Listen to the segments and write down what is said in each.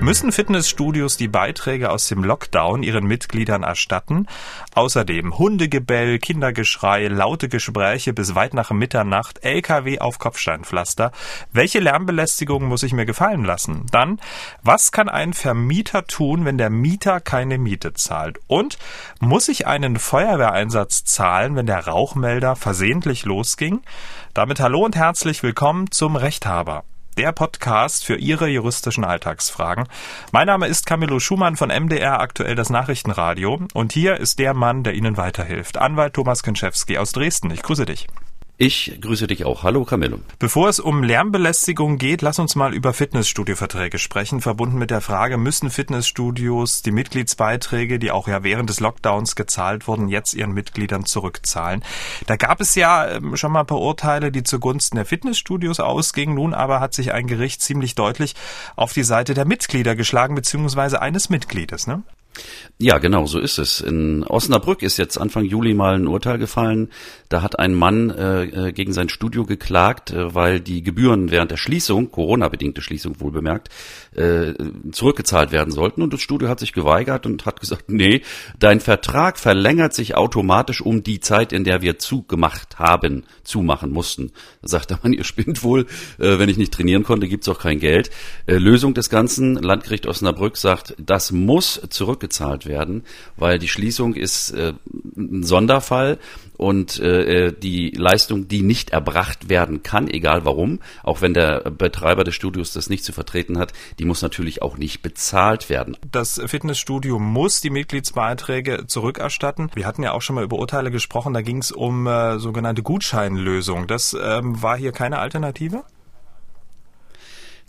Müssen Fitnessstudios die Beiträge aus dem Lockdown ihren Mitgliedern erstatten? Außerdem Hundegebell, Kindergeschrei, laute Gespräche bis weit nach Mitternacht, LKW auf Kopfsteinpflaster. Welche Lärmbelästigung muss ich mir gefallen lassen? Dann, was kann ein Vermieter tun, wenn der Mieter keine Miete zahlt? Und muss ich einen Feuerwehreinsatz zahlen, wenn der Rauchmelder versehentlich losging? Damit hallo und herzlich willkommen zum Rechthaber der Podcast für Ihre juristischen Alltagsfragen. Mein Name ist Camillo Schumann von MDR aktuell das Nachrichtenradio und hier ist der Mann, der Ihnen weiterhilft. Anwalt Thomas Kenschewski aus Dresden. Ich grüße dich. Ich grüße dich auch. Hallo Camillo. Bevor es um Lärmbelästigung geht, lass uns mal über Fitnessstudioverträge sprechen, verbunden mit der Frage, müssen Fitnessstudios die Mitgliedsbeiträge, die auch ja während des Lockdowns gezahlt wurden, jetzt ihren Mitgliedern zurückzahlen? Da gab es ja ähm, schon mal ein paar Urteile, die zugunsten der Fitnessstudios ausgingen. Nun aber hat sich ein Gericht ziemlich deutlich auf die Seite der Mitglieder geschlagen, beziehungsweise eines Mitgliedes, ne? Ja, genau, so ist es. In Osnabrück ist jetzt Anfang Juli mal ein Urteil gefallen. Da hat ein Mann äh, äh, gegen sein Studio geklagt, äh, weil die Gebühren während der Schließung, Corona-bedingte Schließung wohl bemerkt, äh, zurückgezahlt werden sollten. Und das Studio hat sich geweigert und hat gesagt, nee, dein Vertrag verlängert sich automatisch um die Zeit, in der wir zugemacht haben, zumachen mussten. Da sagt der Mann, ihr spinnt wohl, äh, wenn ich nicht trainieren konnte, gibt's auch kein Geld. Äh, Lösung des Ganzen, Landgericht Osnabrück sagt, das muss zurückgezahlt werden, weil die Schließung ist äh, ein Sonderfall und äh, die Leistung, die nicht erbracht werden kann, egal warum, auch wenn der Betreiber des Studios das nicht zu vertreten hat, die muss natürlich auch nicht bezahlt werden. Das Fitnessstudio muss die Mitgliedsbeiträge zurückerstatten. Wir hatten ja auch schon mal über Urteile gesprochen, da ging es um äh, sogenannte Gutscheinlösung. Das ähm, war hier keine Alternative?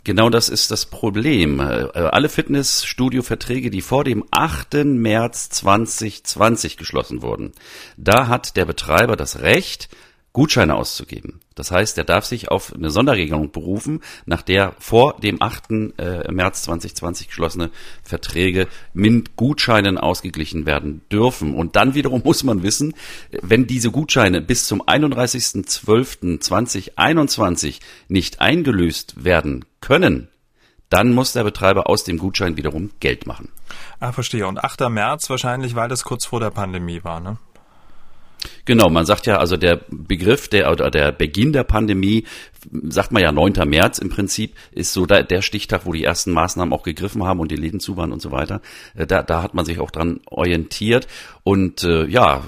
Genau das ist das Problem. Äh, alle Fitnessstudio-Verträge, die vor dem 8. März 2020 geschlossen wurden, da hat der Betreiber das Recht, Gutscheine auszugeben. Das heißt, er darf sich auf eine Sonderregelung berufen, nach der vor dem 8. Äh, März 2020 geschlossene Verträge mit Gutscheinen ausgeglichen werden dürfen. Und dann wiederum muss man wissen, wenn diese Gutscheine bis zum 31.12.2021 nicht eingelöst werden können, dann muss der Betreiber aus dem Gutschein wiederum Geld machen. Ah, verstehe. Und 8. März wahrscheinlich, weil das kurz vor der Pandemie war, ne? Genau, man sagt ja, also der Begriff der oder der Beginn der Pandemie, sagt man ja 9. März im Prinzip, ist so der, Stichtag, wo die ersten Maßnahmen auch gegriffen haben und die Läden zu waren und so weiter. Äh, da, da hat man sich auch dran orientiert. Und äh, ja,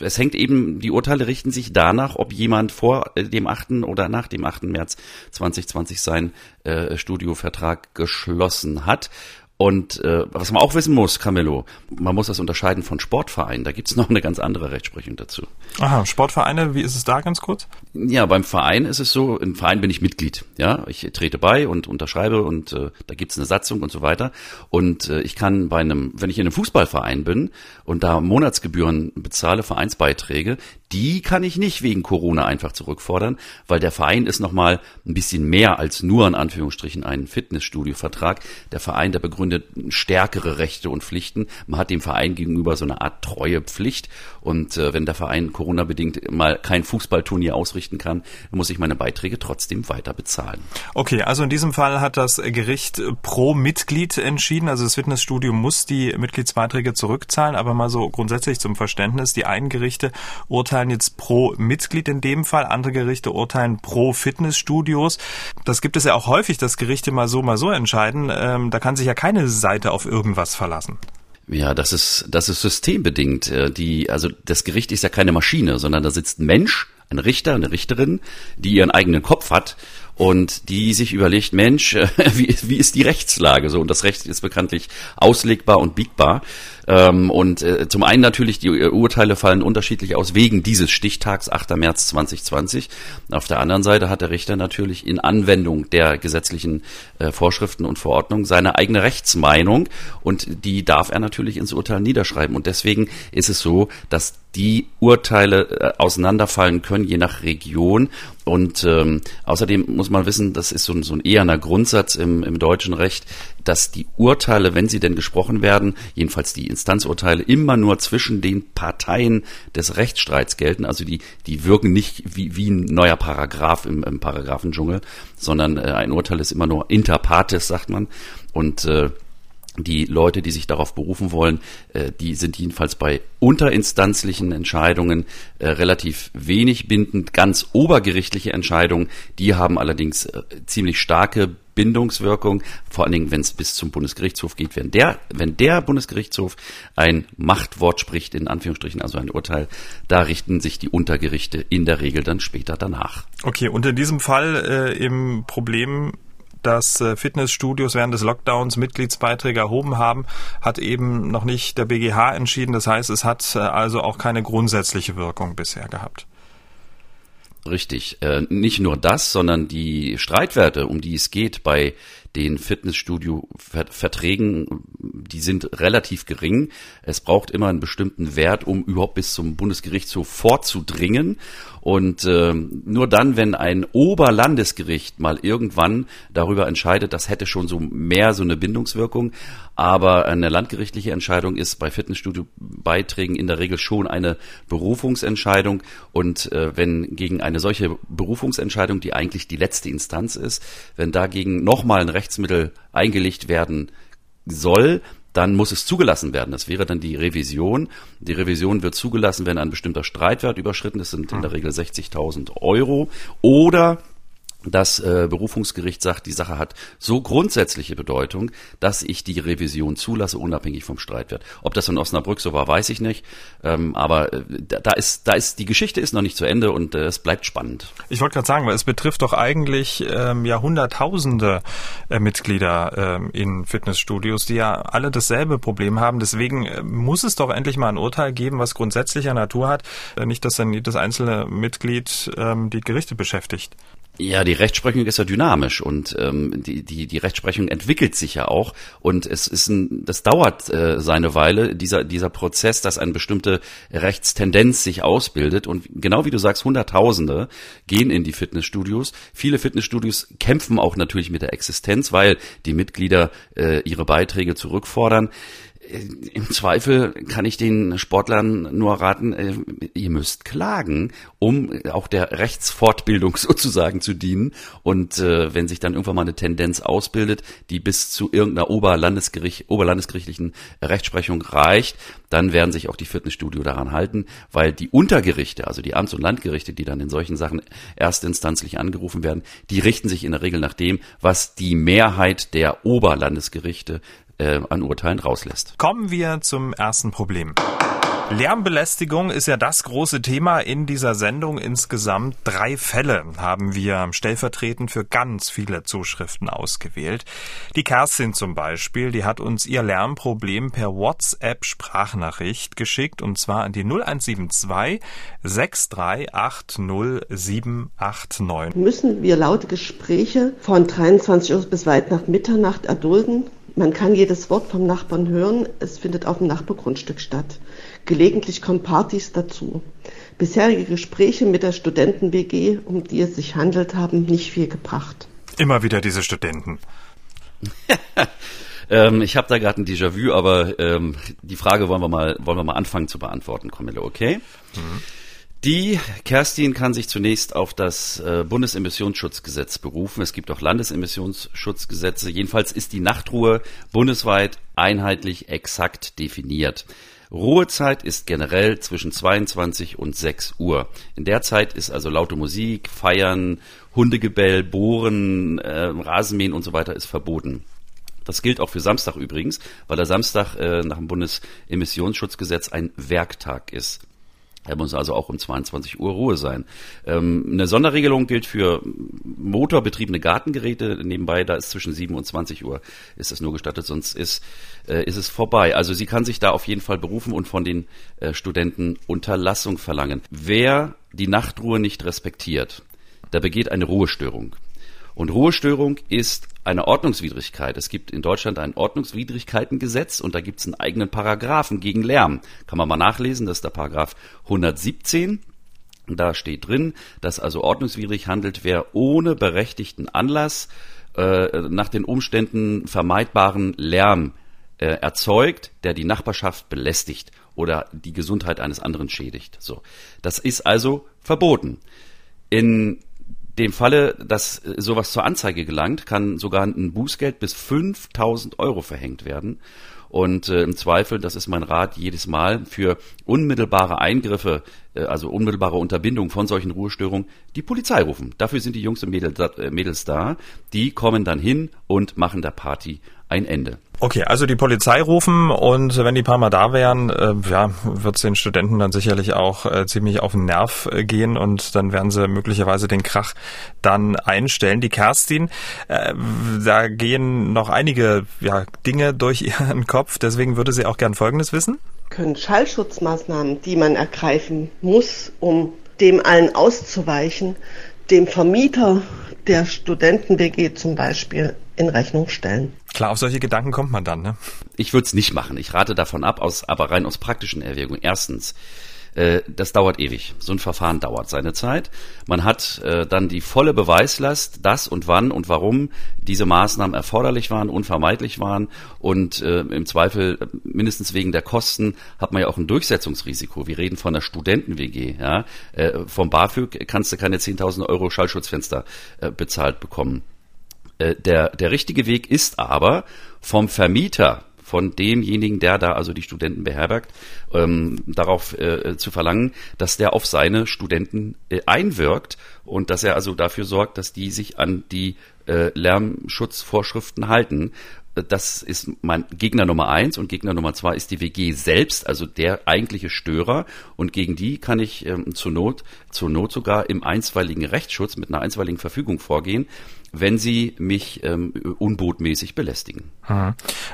es hängt eben, die Urteile richten sich danach, ob jemand vor dem 8. oder nach dem 8. März 2020 sein äh, Studiovertrag geschlossen hat. Und äh, was man auch wissen muss, Camillo, man muss das unterscheiden von Sportvereinen. Da gibt's noch eine ganz andere Rechtsprechung dazu. Aha, Sportvereine, wie ist es da ganz kurz? Ja, beim Verein ist es so, im Verein bin ich Mitglied. Ja, ich trete bei und unterschreibe und äh, da gibt's eine Satzung und so weiter. Und äh, ich kann bei einem, wenn ich in einem Fußballverein bin und da Monatsgebühren bezahle, Vereinsbeiträge, die kann ich nicht wegen Corona einfach zurückfordern, weil der Verein ist nochmal ein bisschen mehr als nur in Anführungsstrichen ein Fitnessstudio-Vertrag. Der Verein, der begründet stärkere Rechte und Pflichten. Man hat dem Verein gegenüber so eine Art Treuepflicht. Und äh, wenn der Verein Corona-bedingt mal kein Fußballturnier ausrichten kann, muss ich meine Beiträge trotzdem weiter bezahlen. Okay, also in diesem Fall hat das Gericht pro Mitglied entschieden. Also das Fitnessstudio muss die Mitgliedsbeiträge zurückzahlen, aber mal so grundsätzlich zum Verständnis, die einen Gerichte urteilen urteilen jetzt pro Mitglied in dem Fall, andere Gerichte urteilen pro Fitnessstudios. Das gibt es ja auch häufig, dass Gerichte mal so, mal so entscheiden. Ähm, da kann sich ja keine Seite auf irgendwas verlassen. Ja, das ist, das ist systembedingt. Äh, die, also das Gericht ist ja keine Maschine, sondern da sitzt ein Mensch, ein Richter, eine Richterin, die ihren eigenen Kopf hat und die sich überlegt, Mensch, wie, wie ist die Rechtslage so? Und das Recht ist bekanntlich auslegbar und biegbar. Ähm, und äh, zum einen natürlich, die äh, Urteile fallen unterschiedlich aus wegen dieses Stichtags 8. März 2020. Auf der anderen Seite hat der Richter natürlich in Anwendung der gesetzlichen äh, Vorschriften und Verordnungen seine eigene Rechtsmeinung und die darf er natürlich ins Urteil niederschreiben. Und deswegen ist es so, dass die Urteile äh, auseinanderfallen können, je nach Region. Und ähm, außerdem muss man wissen, das ist so ein, so ein eherner Grundsatz im, im deutschen Recht, dass die Urteile, wenn sie denn gesprochen werden, jedenfalls die Instanzurteile, immer nur zwischen den Parteien des Rechtsstreits gelten. Also die, die wirken nicht wie, wie ein neuer Paragraph im, im Paragraphendschungel, sondern äh, ein Urteil ist immer nur inter partes, sagt man. Und äh, die Leute, die sich darauf berufen wollen, äh, die sind jedenfalls bei unterinstanzlichen Entscheidungen äh, relativ wenig bindend. Ganz obergerichtliche Entscheidungen, die haben allerdings äh, ziemlich starke Bindungswirkung, vor allen Dingen, wenn es bis zum Bundesgerichtshof geht. Wenn der, wenn der Bundesgerichtshof ein Machtwort spricht, in Anführungsstrichen, also ein Urteil, da richten sich die Untergerichte in der Regel dann später danach. Okay, und in diesem Fall äh, im Problem dass äh, Fitnessstudios während des Lockdowns Mitgliedsbeiträge erhoben haben, hat eben noch nicht der BGH entschieden. Das heißt, es hat äh, also auch keine grundsätzliche Wirkung bisher gehabt. Richtig. Äh, nicht nur das, sondern die Streitwerte, um die es geht bei den Fitnessstudio-Verträgen, die sind relativ gering. Es braucht immer einen bestimmten Wert, um überhaupt bis zum Bundesgerichtshof vorzudringen. Und äh, nur dann, wenn ein Oberlandesgericht mal irgendwann darüber entscheidet, das hätte schon so mehr so eine Bindungswirkung, aber eine landgerichtliche Entscheidung ist bei Fitnessstudio-Beiträgen in der Regel schon eine Berufungsentscheidung. Und äh, wenn gegen eine solche Berufungsentscheidung, die eigentlich die letzte Instanz ist, wenn dagegen nochmal ein Rechtsmittel eingelegt werden soll, dann muss es zugelassen werden. Das wäre dann die Revision. Die Revision wird zugelassen, wenn ein bestimmter Streitwert überschritten ist, sind in der Regel 60.000 Euro. Oder das äh, Berufungsgericht sagt, die Sache hat so grundsätzliche Bedeutung, dass ich die Revision zulasse, unabhängig vom Streitwert. Ob das in Osnabrück so war, weiß ich nicht. Ähm, aber äh, da ist, da ist die Geschichte ist noch nicht zu Ende und äh, es bleibt spannend. Ich wollte gerade sagen, weil es betrifft doch eigentlich ähm, ja Hunderttausende äh, Mitglieder ähm, in Fitnessstudios, die ja alle dasselbe Problem haben. Deswegen äh, muss es doch endlich mal ein Urteil geben, was grundsätzlicher Natur hat, äh, nicht dass dann jedes einzelne Mitglied ähm, die Gerichte beschäftigt. Ja, die Rechtsprechung ist ja dynamisch und ähm, die, die, die Rechtsprechung entwickelt sich ja auch und es ist ein, das dauert äh, seine Weile, dieser, dieser Prozess, dass eine bestimmte Rechtstendenz sich ausbildet und genau wie du sagst, Hunderttausende gehen in die Fitnessstudios. Viele Fitnessstudios kämpfen auch natürlich mit der Existenz, weil die Mitglieder äh, ihre Beiträge zurückfordern im Zweifel kann ich den Sportlern nur raten, äh, ihr müsst klagen, um auch der Rechtsfortbildung sozusagen zu dienen. Und äh, wenn sich dann irgendwann mal eine Tendenz ausbildet, die bis zu irgendeiner Oberlandesgericht, oberlandesgerichtlichen Rechtsprechung reicht, dann werden sich auch die Fitnessstudio daran halten, weil die Untergerichte, also die Amts- und Landgerichte, die dann in solchen Sachen erstinstanzlich angerufen werden, die richten sich in der Regel nach dem, was die Mehrheit der Oberlandesgerichte äh, an Urteilen rauslässt. Kommen wir zum ersten Problem. Lärmbelästigung ist ja das große Thema in dieser Sendung. Insgesamt drei Fälle haben wir stellvertretend für ganz viele Zuschriften ausgewählt. Die Kerstin zum Beispiel, die hat uns ihr Lärmproblem per WhatsApp Sprachnachricht geschickt und zwar an die 0172 6380789. Müssen wir laute Gespräche von 23 Uhr bis weit nach Mitternacht erdulden? Man kann jedes Wort vom Nachbarn hören, es findet auf dem Nachbargrundstück statt. Gelegentlich kommen Partys dazu. Bisherige Gespräche mit der Studenten-WG, um die es sich handelt, haben nicht viel gebracht. Immer wieder diese Studenten. ähm, ich habe da gerade ein Déjà-vu, aber ähm, die Frage wollen wir mal, wollen wir mal anfangen zu beantworten, Camillo, okay? Mhm. Die Kerstin kann sich zunächst auf das äh, Bundesemissionsschutzgesetz berufen. Es gibt auch Landesemissionsschutzgesetze. Jedenfalls ist die Nachtruhe bundesweit einheitlich exakt definiert. Ruhezeit ist generell zwischen 22 und 6 Uhr. In der Zeit ist also laute Musik, Feiern, Hundegebell, Bohren, äh, Rasenmähen und so weiter ist verboten. Das gilt auch für Samstag übrigens, weil der Samstag äh, nach dem Bundesemissionsschutzgesetz ein Werktag ist. Er muss also auch um 22 Uhr Ruhe sein. Ähm, eine Sonderregelung gilt für motorbetriebene Gartengeräte. Nebenbei, da ist zwischen 7 und 20 Uhr ist es nur gestattet, sonst ist, äh, ist es vorbei. Also sie kann sich da auf jeden Fall berufen und von den äh, Studenten Unterlassung verlangen. Wer die Nachtruhe nicht respektiert, der begeht eine Ruhestörung. Und Ruhestörung ist eine Ordnungswidrigkeit. Es gibt in Deutschland ein Ordnungswidrigkeitengesetz und da gibt es einen eigenen Paragraphen gegen Lärm. Kann man mal nachlesen, das ist der Paragraph 117. Da steht drin, dass also ordnungswidrig handelt, wer ohne berechtigten Anlass äh, nach den Umständen vermeidbaren Lärm äh, erzeugt, der die Nachbarschaft belästigt oder die Gesundheit eines anderen schädigt. So, das ist also verboten. In dem Falle, dass sowas zur Anzeige gelangt, kann sogar ein Bußgeld bis 5000 Euro verhängt werden. Und äh, im Zweifel, das ist mein Rat jedes Mal, für unmittelbare Eingriffe, äh, also unmittelbare Unterbindung von solchen Ruhestörungen, die Polizei rufen. Dafür sind die Jungs und Mädels, äh, Mädels da. Die kommen dann hin und machen der Party ein Ende. Okay, also die Polizei rufen und wenn die paar Mal da wären, äh, ja, wird es den Studenten dann sicherlich auch äh, ziemlich auf den Nerv äh, gehen und dann werden sie möglicherweise den Krach dann einstellen. Die Kerstin, äh, da gehen noch einige ja, Dinge durch ihren Kopf, deswegen würde sie auch gern Folgendes wissen. Können Schallschutzmaßnahmen, die man ergreifen muss, um dem allen auszuweichen, dem Vermieter der Studenten-WG zum Beispiel in Rechnung stellen. Klar, auf solche Gedanken kommt man dann, ne? Ich würde es nicht machen. Ich rate davon ab, aus, aber rein aus praktischen Erwägungen. Erstens, äh, das dauert ewig. So ein Verfahren dauert seine Zeit. Man hat äh, dann die volle Beweislast, dass und wann und warum diese Maßnahmen erforderlich waren, unvermeidlich waren und äh, im Zweifel äh, mindestens wegen der Kosten hat man ja auch ein Durchsetzungsrisiko. Wir reden von einer Studenten-WG. Ja? Äh, vom BAföG kannst du keine 10.000 Euro Schallschutzfenster bezahlt bekommen. Der, der richtige Weg ist aber vom Vermieter, von demjenigen, der da also die Studenten beherbergt, ähm, darauf äh, zu verlangen, dass der auf seine Studenten äh, einwirkt und dass er also dafür sorgt, dass die sich an die äh, Lärmschutzvorschriften halten. Das ist mein Gegner Nummer eins und Gegner Nummer zwei ist die WG selbst, also der eigentliche Störer. Und gegen die kann ich ähm, zur Not, zur Not sogar im einstweiligen Rechtsschutz mit einer einstweiligen Verfügung vorgehen wenn sie mich ähm, unbotmäßig belästigen.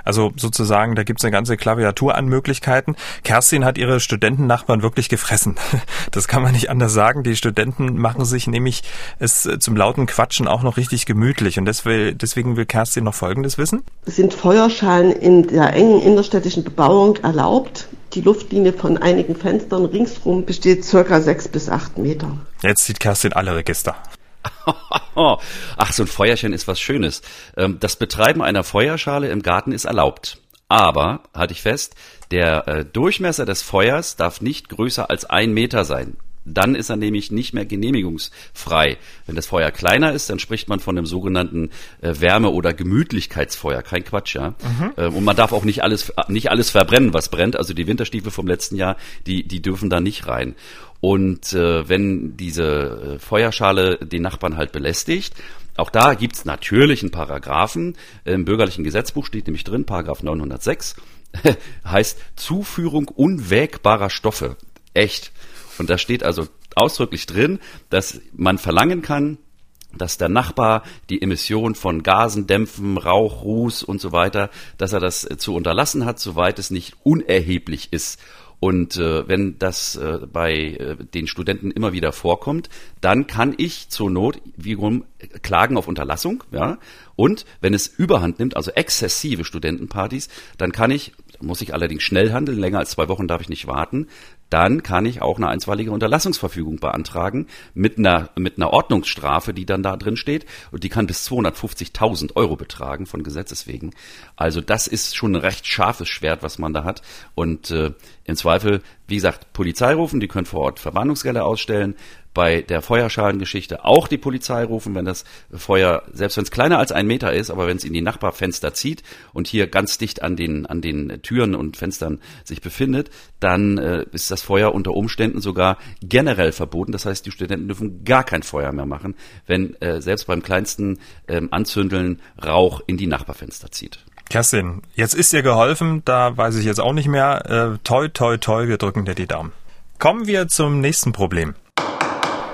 Also sozusagen, da gibt es eine ganze Klaviatur an Möglichkeiten. Kerstin hat ihre Studentennachbarn wirklich gefressen. Das kann man nicht anders sagen. Die Studenten machen sich nämlich es zum lauten Quatschen auch noch richtig gemütlich. Und deswegen will Kerstin noch Folgendes wissen. Sind Feuerschalen in der engen innerstädtischen Bebauung erlaubt? Die Luftlinie von einigen Fenstern ringsrum besteht circa sechs bis acht Meter. Jetzt sieht Kerstin alle Register. Ach, so ein Feuerchen ist was Schönes. Ähm, das Betreiben einer Feuerschale im Garten ist erlaubt. Aber, halte ich fest, der äh, Durchmesser des Feuers darf nicht größer als ein Meter sein. Dann ist er nämlich nicht mehr genehmigungsfrei. Wenn das Feuer kleiner ist, dann spricht man von einem sogenannten äh, Wärme- oder Gemütlichkeitsfeuer. Kein Quatsch, ja. Mhm. Äh, und man darf auch nicht alles, nicht alles verbrennen, was brennt. Also die Winterstiefel vom letzten Jahr, die, die dürfen da nicht rein. Und äh, wenn diese äh, Feuerschale den Nachbarn halt belästigt, auch da gibt's natürlich einen Paragraphen. Im bürgerlichen Gesetzbuch steht nämlich drin, Paragraph 906, heißt Zuführung unwägbarer Stoffe. Echt. Und da steht also ausdrücklich drin, dass man verlangen kann, dass der Nachbar die Emission von Gasen, Dämpfen, Rauch, Ruß und so weiter, dass er das zu unterlassen hat, soweit es nicht unerheblich ist. Und äh, wenn das äh, bei äh, den Studenten immer wieder vorkommt, dann kann ich zur Not wiederum klagen auf Unterlassung, ja. Und wenn es Überhand nimmt, also exzessive Studentenpartys, dann kann ich, muss ich allerdings schnell handeln, länger als zwei Wochen darf ich nicht warten, dann kann ich auch eine einstweilige Unterlassungsverfügung beantragen mit einer, mit einer Ordnungsstrafe, die dann da drin steht. Und die kann bis 250.000 Euro betragen von Gesetzes wegen. Also das ist schon ein recht scharfes Schwert, was man da hat. Und äh, im Zweifel, wie gesagt, Polizei rufen, die können vor Ort Verwarnungsgelder ausstellen bei der Feuerschalengeschichte auch die Polizei rufen, wenn das Feuer, selbst wenn es kleiner als ein Meter ist, aber wenn es in die Nachbarfenster zieht und hier ganz dicht an den, an den Türen und Fenstern sich befindet, dann äh, ist das Feuer unter Umständen sogar generell verboten. Das heißt, die Studenten dürfen gar kein Feuer mehr machen, wenn äh, selbst beim kleinsten ähm, Anzündeln Rauch in die Nachbarfenster zieht. Kerstin, jetzt ist dir geholfen, da weiß ich jetzt auch nicht mehr. Äh, toi, toi, toi, wir drücken dir die Daumen. Kommen wir zum nächsten Problem.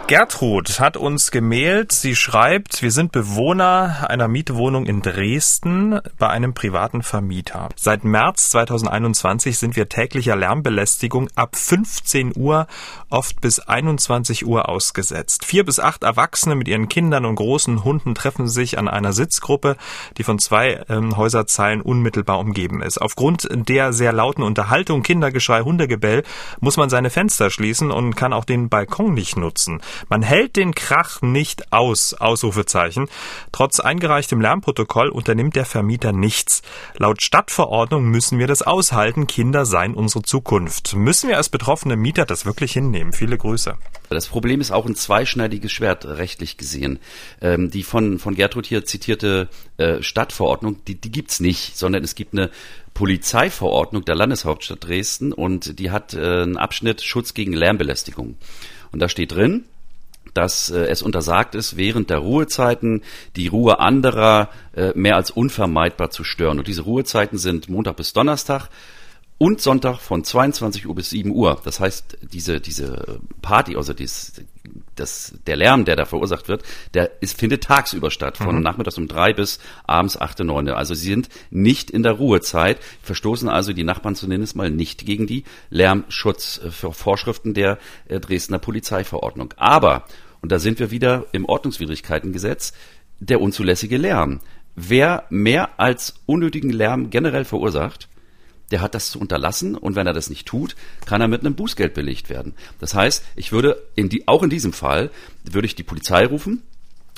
Gertrud hat uns gemailt. Sie schreibt, wir sind Bewohner einer Mietwohnung in Dresden bei einem privaten Vermieter. Seit März 2021 sind wir täglicher Lärmbelästigung ab 15 Uhr, oft bis 21 Uhr ausgesetzt. Vier bis acht Erwachsene mit ihren Kindern und großen Hunden treffen sich an einer Sitzgruppe, die von zwei ähm, Häuserzeilen unmittelbar umgeben ist. Aufgrund der sehr lauten Unterhaltung, Kindergeschrei, Hundegebell muss man seine Fenster schließen und kann auch den Balkon nicht nutzen. Man hält den Krach nicht aus, Ausrufezeichen. Trotz eingereichtem Lärmprotokoll unternimmt der Vermieter nichts. Laut Stadtverordnung müssen wir das aushalten. Kinder seien unsere Zukunft. Müssen wir als betroffene Mieter das wirklich hinnehmen? Viele Grüße. Das Problem ist auch ein zweischneidiges Schwert rechtlich gesehen. Ähm, die von, von Gertrud hier zitierte äh, Stadtverordnung, die, die gibt's nicht, sondern es gibt eine Polizeiverordnung der Landeshauptstadt Dresden und die hat äh, einen Abschnitt Schutz gegen Lärmbelästigung. Und da steht drin, dass äh, es untersagt ist, während der Ruhezeiten die Ruhe anderer äh, mehr als unvermeidbar zu stören. Und diese Ruhezeiten sind Montag bis Donnerstag und Sonntag von 22 Uhr bis 7 Uhr. Das heißt, diese, diese Party, also dies, das, der Lärm, der da verursacht wird, der ist, findet tagsüber statt, von mhm. nachmittags um drei bis abends acht, neun. Also sie sind nicht in der Ruhezeit, verstoßen also die Nachbarn zumindest mal nicht gegen die Lärmschutzvorschriften der äh, Dresdner Polizeiverordnung. Aber, und da sind wir wieder im Ordnungswidrigkeitengesetz, der unzulässige Lärm. Wer mehr als unnötigen Lärm generell verursacht, der hat das zu unterlassen und wenn er das nicht tut, kann er mit einem Bußgeld belegt werden. Das heißt, ich würde in die, auch in diesem Fall würde ich die Polizei rufen,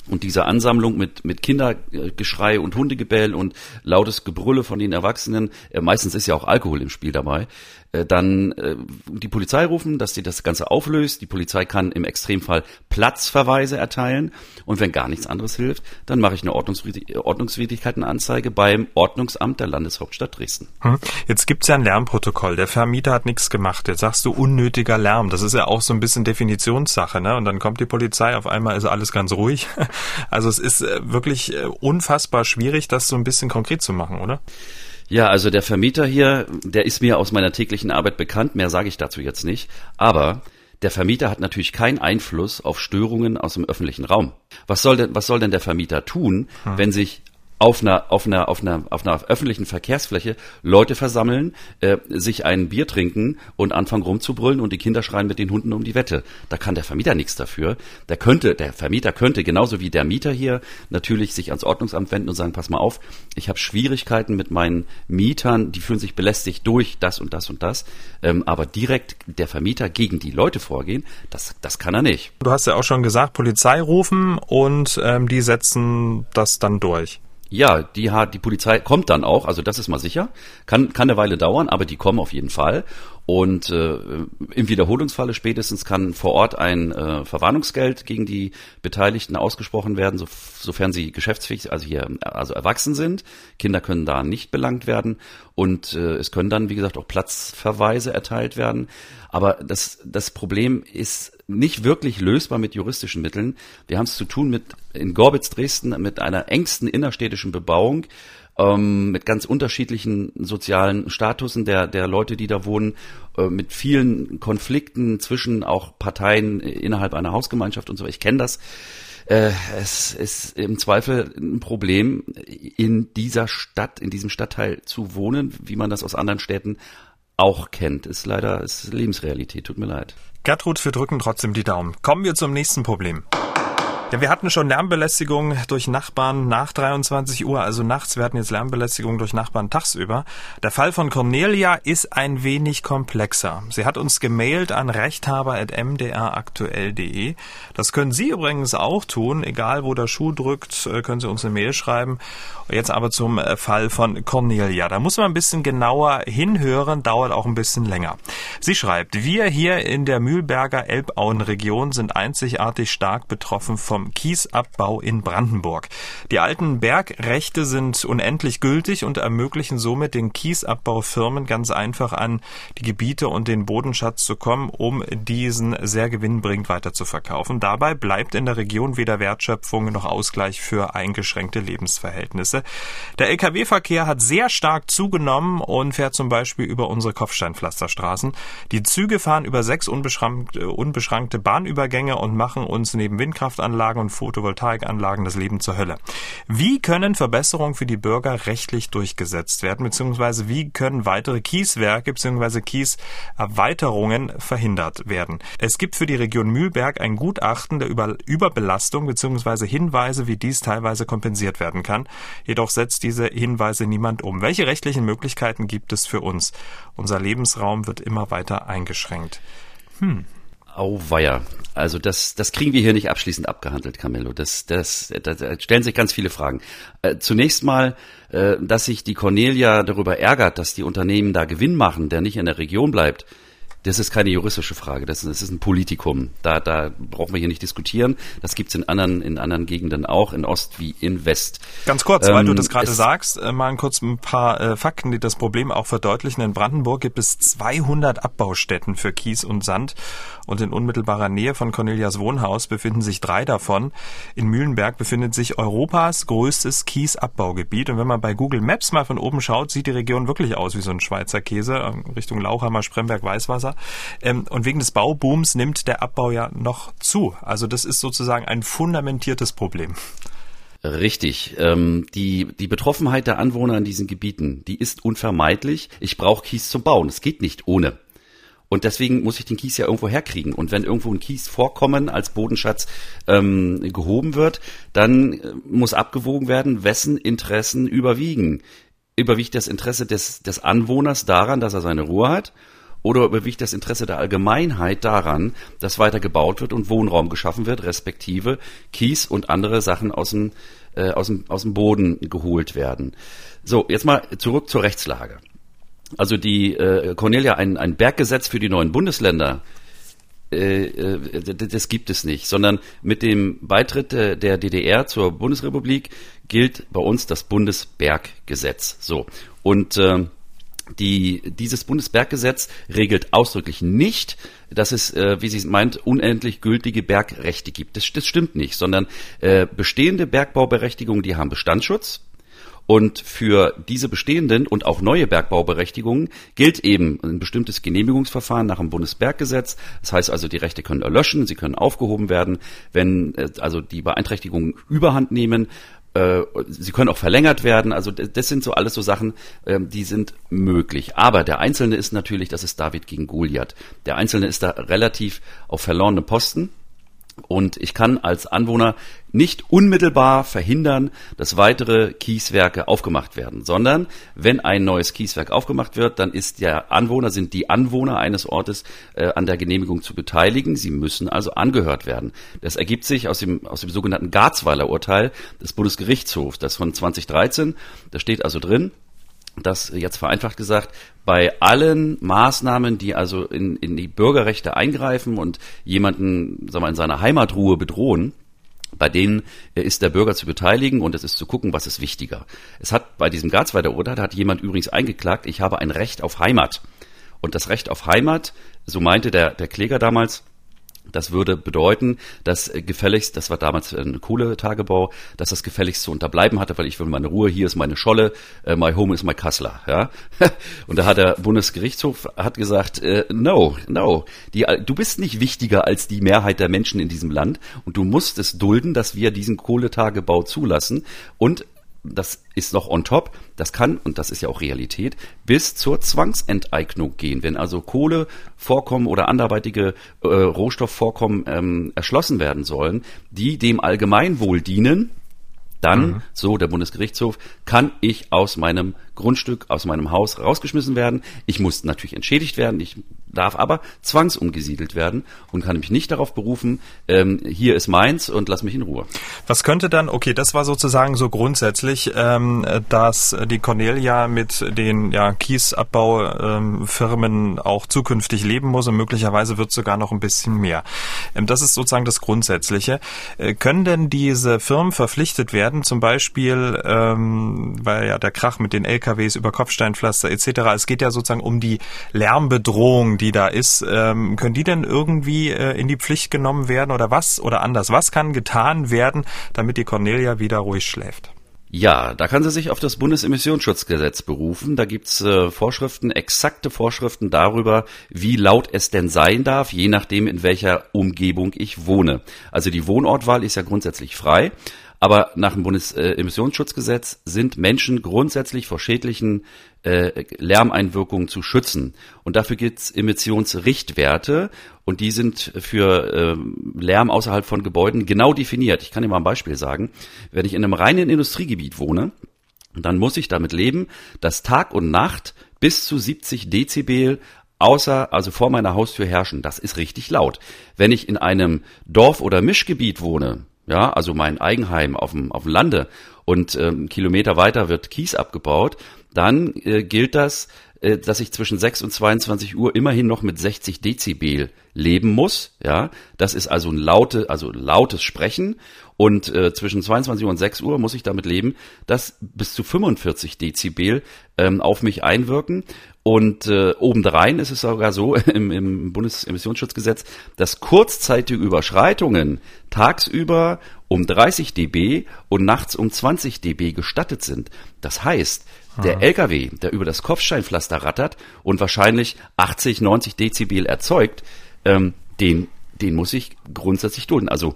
und diese Ansammlung mit, mit Kindergeschrei und Hundegebell und lautes Gebrülle von den Erwachsenen, äh, meistens ist ja auch Alkohol im Spiel dabei, äh, dann äh, die Polizei rufen, dass sie das Ganze auflöst. Die Polizei kann im Extremfall Platzverweise erteilen und wenn gar nichts anderes hilft, dann mache ich eine Ordnungswidrig Ordnungswidrigkeitenanzeige beim Ordnungsamt der Landeshauptstadt Dresden. Hm. Jetzt gibt's ja ein Lärmprotokoll. Der Vermieter hat nichts gemacht. Jetzt sagst du unnötiger Lärm. Das ist ja auch so ein bisschen Definitionssache, ne? Und dann kommt die Polizei, auf einmal ist alles ganz ruhig. Also es ist äh, wirklich unfassbar schwierig, das so ein bisschen konkret zu machen, oder? Ja, also der Vermieter hier, der ist mir aus meiner täglichen Arbeit bekannt, mehr sage ich dazu jetzt nicht, aber der Vermieter hat natürlich keinen Einfluss auf Störungen aus dem öffentlichen Raum. Was soll denn, was soll denn der Vermieter tun, hm. wenn sich auf einer, auf einer, auf einer, auf einer öffentlichen Verkehrsfläche Leute versammeln, äh, sich ein Bier trinken und anfangen rumzubrüllen und die Kinder schreien mit den Hunden um die Wette. Da kann der Vermieter nichts dafür. Der könnte, der Vermieter könnte genauso wie der Mieter hier natürlich sich ans Ordnungsamt wenden und sagen, pass mal auf, ich habe Schwierigkeiten mit meinen Mietern, die fühlen sich belästigt durch das und das und das. Ähm, aber direkt der Vermieter gegen die Leute vorgehen, das, das kann er nicht. Du hast ja auch schon gesagt, Polizei rufen und ähm, die setzen das dann durch. Ja, die hat die Polizei kommt dann auch, also das ist mal sicher. Kann kann eine Weile dauern, aber die kommen auf jeden Fall. Und äh, im Wiederholungsfalle spätestens kann vor Ort ein äh, Verwarnungsgeld gegen die Beteiligten ausgesprochen werden, so, sofern sie geschäftsfähig, also hier also erwachsen sind. Kinder können da nicht belangt werden und äh, es können dann wie gesagt auch Platzverweise erteilt werden. Aber das das Problem ist nicht wirklich lösbar mit juristischen Mitteln. Wir haben es zu tun mit in Gorbitz Dresden mit einer engsten innerstädtischen Bebauung ähm, mit ganz unterschiedlichen sozialen Statusen der der Leute, die da wohnen, äh, mit vielen Konflikten zwischen auch Parteien innerhalb einer Hausgemeinschaft und so. Ich kenne das. Äh, es ist im Zweifel ein Problem, in dieser Stadt, in diesem Stadtteil zu wohnen, wie man das aus anderen Städten auch kennt. Ist leider ist Lebensrealität. Tut mir leid. Gertrud, wir drücken trotzdem die Daumen. Kommen wir zum nächsten Problem. Ja, wir hatten schon Lärmbelästigung durch Nachbarn nach 23 Uhr, also nachts. Wir hatten jetzt Lärmbelästigung durch Nachbarn tagsüber. Der Fall von Cornelia ist ein wenig komplexer. Sie hat uns gemailt an rechthaber.mdraktuell.de. Das können Sie übrigens auch tun. Egal, wo der Schuh drückt, äh, können Sie uns eine Mail schreiben. Jetzt aber zum äh, Fall von Cornelia. Da muss man ein bisschen genauer hinhören, dauert auch ein bisschen länger. Sie schreibt, wir hier in der Mühlberger Elbauenregion sind einzigartig stark betroffen vom vom Kiesabbau in Brandenburg. Die alten Bergrechte sind unendlich gültig und ermöglichen somit den Kiesabbaufirmen ganz einfach an die Gebiete und den Bodenschatz zu kommen, um diesen sehr gewinnbringend weiter zu verkaufen. Dabei bleibt in der Region weder Wertschöpfung noch Ausgleich für eingeschränkte Lebensverhältnisse. Der Lkw-Verkehr hat sehr stark zugenommen und fährt zum Beispiel über unsere Kopfsteinpflasterstraßen. Die Züge fahren über sechs unbeschrankte, Bahnübergänge und machen uns neben Windkraftanlagen und Photovoltaikanlagen das Leben zur Hölle. Wie können Verbesserungen für die Bürger rechtlich durchgesetzt werden, beziehungsweise wie können weitere Kieswerke bzw. Kieserweiterungen verhindert werden? Es gibt für die Region Mühlberg ein Gutachten der Über Überbelastung bzw. Hinweise, wie dies teilweise kompensiert werden kann. Jedoch setzt diese Hinweise niemand um. Welche rechtlichen Möglichkeiten gibt es für uns? Unser Lebensraum wird immer weiter eingeschränkt. Hm. Auweia. Also das, das kriegen wir hier nicht abschließend abgehandelt, Camillo. Das, das, da stellen sich ganz viele Fragen. Äh, zunächst mal, äh, dass sich die Cornelia darüber ärgert, dass die Unternehmen da Gewinn machen, der nicht in der Region bleibt das ist keine juristische Frage, das ist, das ist ein Politikum. Da, da brauchen wir hier nicht diskutieren. Das gibt's in anderen, in anderen Gegenden auch, in Ost wie in West. Ganz kurz, ähm, weil du ähm, das gerade sagst, äh, mal kurz ein paar äh, Fakten, die das Problem auch verdeutlichen. In Brandenburg gibt es 200 Abbaustätten für Kies und Sand und in unmittelbarer Nähe von Cornelias Wohnhaus befinden sich drei davon. In Mühlenberg befindet sich Europas größtes Kiesabbaugebiet und wenn man bei Google Maps mal von oben schaut, sieht die Region wirklich aus wie so ein Schweizer Käse äh, Richtung Lauchhammer, Spremberg, Weißwasser. Wasser. Ähm, und wegen des Baubooms nimmt der Abbau ja noch zu. Also das ist sozusagen ein fundamentiertes Problem. Richtig. Ähm, die, die Betroffenheit der Anwohner in diesen Gebieten, die ist unvermeidlich. Ich brauche Kies zum Bauen. Es geht nicht ohne. Und deswegen muss ich den Kies ja irgendwo herkriegen. Und wenn irgendwo ein Kiesvorkommen als Bodenschatz ähm, gehoben wird, dann äh, muss abgewogen werden, wessen Interessen überwiegen. Überwiegt das Interesse des, des Anwohners daran, dass er seine Ruhe hat? Oder überwiegt das Interesse der Allgemeinheit daran, dass weiter gebaut wird und Wohnraum geschaffen wird, respektive Kies und andere Sachen aus dem, äh, aus dem, aus dem Boden geholt werden? So, jetzt mal zurück zur Rechtslage. Also die äh, Cornelia, ein, ein Berggesetz für die neuen Bundesländer, äh, äh das gibt es nicht, sondern mit dem Beitritt der DDR zur Bundesrepublik gilt bei uns das Bundesberggesetz. So und äh, die, dieses Bundesberggesetz regelt ausdrücklich nicht, dass es, äh, wie sie meint, unendlich gültige Bergrechte gibt. Das, das stimmt nicht, sondern äh, bestehende Bergbauberechtigungen, die haben Bestandsschutz. Und für diese bestehenden und auch neue Bergbauberechtigungen gilt eben ein bestimmtes Genehmigungsverfahren nach dem Bundesberggesetz. Das heißt also, die Rechte können erlöschen, sie können aufgehoben werden, wenn äh, also die Beeinträchtigungen überhand nehmen äh, sie können auch verlängert werden. Also das sind so alles so Sachen, ähm, die sind möglich. Aber der Einzelne ist natürlich, das ist David gegen Goliath. Der Einzelne ist da relativ auf verlorene Posten. Und ich kann als Anwohner nicht unmittelbar verhindern, dass weitere Kieswerke aufgemacht werden, sondern wenn ein neues Kieswerk aufgemacht wird, dann ist der Anwohner, sind die Anwohner eines Ortes äh, an der Genehmigung zu beteiligen. Sie müssen also angehört werden. Das ergibt sich aus dem, aus dem sogenannten Garzweiler Urteil des Bundesgerichtshofs, das von 2013. Da steht also drin, dass jetzt vereinfacht gesagt, bei allen Maßnahmen, die also in, in die Bürgerrechte eingreifen und jemanden sagen wir, in seiner Heimatruhe bedrohen, bei denen ist der Bürger zu beteiligen und es ist zu gucken, was ist wichtiger. Es hat bei diesem Garzweiler Urteil hat jemand übrigens eingeklagt, ich habe ein Recht auf Heimat. Und das Recht auf Heimat, so meinte der, der Kläger damals, das würde bedeuten, dass äh, gefälligst, das war damals ein Kohletagebau, dass das gefälligst zu unterbleiben hatte, weil ich will meine Ruhe, hier ist meine Scholle, äh, my home is my Kassler, ja. Und da hat der Bundesgerichtshof hat gesagt, äh, no, no, die, du bist nicht wichtiger als die Mehrheit der Menschen in diesem Land und du musst es dulden, dass wir diesen Kohletagebau zulassen und das ist noch on top, das kann, und das ist ja auch Realität, bis zur Zwangsenteignung gehen. Wenn also Kohlevorkommen oder anderweitige äh, Rohstoffvorkommen ähm, erschlossen werden sollen, die dem Allgemeinwohl dienen, dann, mhm. so der Bundesgerichtshof, kann ich aus meinem Grundstück aus meinem Haus rausgeschmissen werden. Ich muss natürlich entschädigt werden. Ich darf aber zwangsumgesiedelt werden und kann mich nicht darauf berufen, ähm, hier ist meins und lass mich in Ruhe. Was könnte dann, okay, das war sozusagen so grundsätzlich, ähm, dass die Cornelia mit den ja, Kiesabbaufirmen ähm, auch zukünftig leben muss und möglicherweise wird sogar noch ein bisschen mehr. Ähm, das ist sozusagen das Grundsätzliche. Äh, können denn diese Firmen verpflichtet werden, zum Beispiel, ähm, weil ja der Krach mit den LKWs über Kopfsteinpflaster etc., es geht ja sozusagen um die Lärmbedrohung, die da ist, ähm, können die denn irgendwie äh, in die Pflicht genommen werden oder was oder anders? Was kann getan werden, damit die Cornelia wieder ruhig schläft? Ja, da kann sie sich auf das Bundesemissionsschutzgesetz berufen. Da gibt's äh, Vorschriften, exakte Vorschriften darüber, wie laut es denn sein darf, je nachdem, in welcher Umgebung ich wohne. Also die Wohnortwahl ist ja grundsätzlich frei. Aber nach dem Bundesemissionsschutzgesetz sind Menschen grundsätzlich vor schädlichen äh, Lärmeinwirkungen zu schützen. Und dafür gibt es Emissionsrichtwerte und die sind für äh, Lärm außerhalb von Gebäuden genau definiert. Ich kann dir mal ein Beispiel sagen. Wenn ich in einem reinen Industriegebiet wohne, dann muss ich damit leben, dass Tag und Nacht bis zu 70 Dezibel außer, also vor meiner Haustür herrschen. Das ist richtig laut. Wenn ich in einem Dorf- oder Mischgebiet wohne, ja, also mein Eigenheim auf dem, auf dem Lande und ähm, Kilometer weiter wird Kies abgebaut, dann äh, gilt das, äh, dass ich zwischen 6 und 22 Uhr immerhin noch mit 60 Dezibel leben muss. Ja, das ist also ein laute, also lautes Sprechen. Und äh, zwischen 22 Uhr und 6 Uhr muss ich damit leben, dass bis zu 45 Dezibel ähm, auf mich einwirken. Und äh, obendrein ist es sogar so im, im Bundesemissionsschutzgesetz, dass kurzzeitige Überschreitungen tagsüber um 30 dB und nachts um 20 dB gestattet sind. Das heißt, der ah. LKW, der über das Kopfsteinpflaster rattert und wahrscheinlich 80, 90 Dezibel erzeugt, ähm, den, den muss ich grundsätzlich dulden. Also